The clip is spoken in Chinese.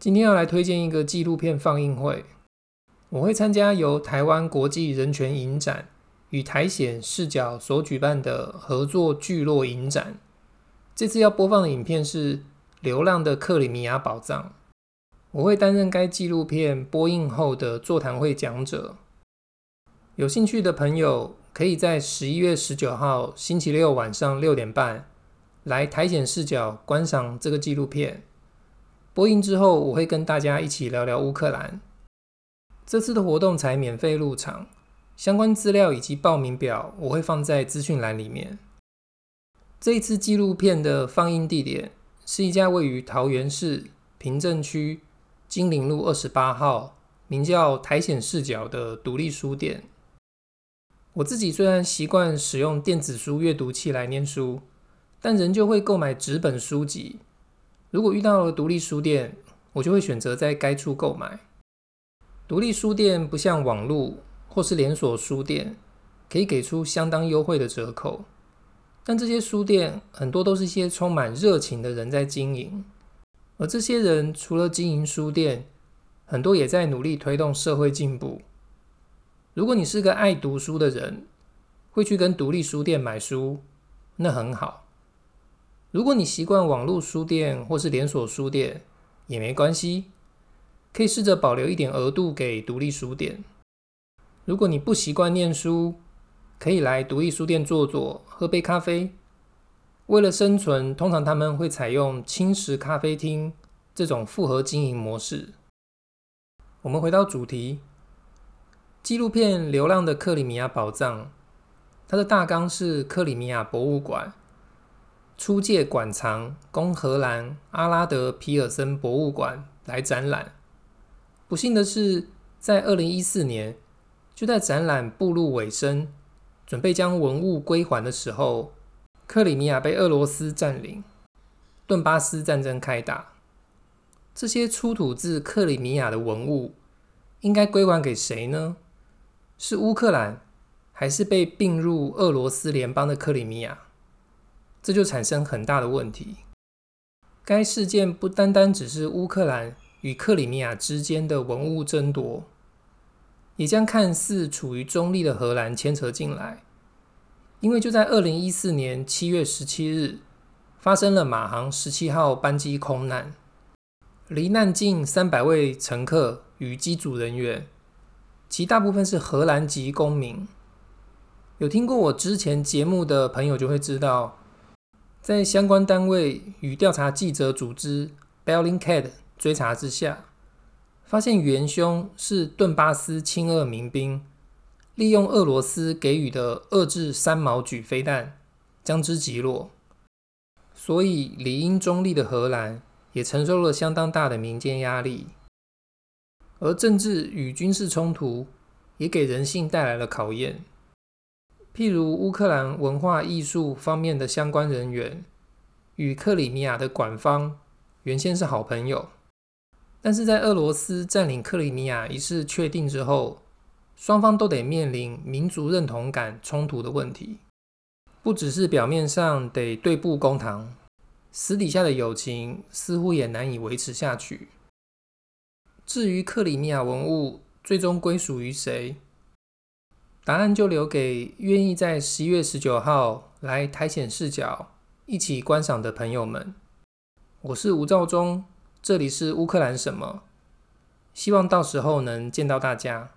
今天要来推荐一个纪录片放映会，我会参加由台湾国际人权影展与苔藓视角所举办的合作聚落影展。这次要播放的影片是《流浪的克里米亚宝藏》，我会担任该纪录片播映后的座谈会讲者。有兴趣的朋友可以在十一月十九号星期六晚上六点半来苔藓视角观赏这个纪录片。播映之后，我会跟大家一起聊聊乌克兰。这次的活动才免费入场，相关资料以及报名表我会放在资讯栏里面。这一次纪录片的放映地点是一家位于桃园市平镇区金陵路二十八号，名叫苔藓视角的独立书店。我自己虽然习惯使用电子书阅读器来念书，但仍旧会购买纸本书籍。如果遇到了独立书店，我就会选择在该处购买。独立书店不像网络或是连锁书店，可以给出相当优惠的折扣。但这些书店很多都是一些充满热情的人在经营，而这些人除了经营书店，很多也在努力推动社会进步。如果你是个爱读书的人，会去跟独立书店买书，那很好。如果你习惯网络书店或是连锁书店，也没关系，可以试着保留一点额度给独立书店。如果你不习惯念书，可以来独立书店坐坐，喝杯咖啡。为了生存，通常他们会采用轻食咖啡厅这种复合经营模式。我们回到主题，纪录片《流浪的克里米亚宝藏》，它的大纲是克里米亚博物馆出借馆藏，供荷兰阿拉德皮尔森博物馆来展览。不幸的是，在二零一四年，就在展览步入尾声。准备将文物归还的时候，克里米亚被俄罗斯占领，顿巴斯战争开打。这些出土自克里米亚的文物应该归还给谁呢？是乌克兰，还是被并入俄罗斯联邦的克里米亚？这就产生很大的问题。该事件不单单只是乌克兰与克里米亚之间的文物争夺。也将看似处于中立的荷兰牵扯进来，因为就在二零一四年七月十七日，发生了马航十七号班机空难，罹难近三百位乘客与机组人员，其大部分是荷兰籍公民。有听过我之前节目的朋友就会知道，在相关单位与调查记者组织 Bellingcat 追查之下。发现元凶是顿巴斯亲俄民兵，利用俄罗斯给予的二至三毛举飞弹将之击落，所以理应中立的荷兰也承受了相当大的民间压力，而政治与军事冲突也给人性带来了考验。譬如乌克兰文化艺术方面的相关人员与克里米亚的馆方原先是好朋友。但是在俄罗斯占领克里米亚一事确定之后，双方都得面临民族认同感冲突的问题，不只是表面上得对簿公堂，私底下的友情似乎也难以维持下去。至于克里米亚文物最终归属于谁，答案就留给愿意在十一月十九号来苔藓视角一起观赏的朋友们。我是吴兆忠。这里是乌克兰什么？希望到时候能见到大家。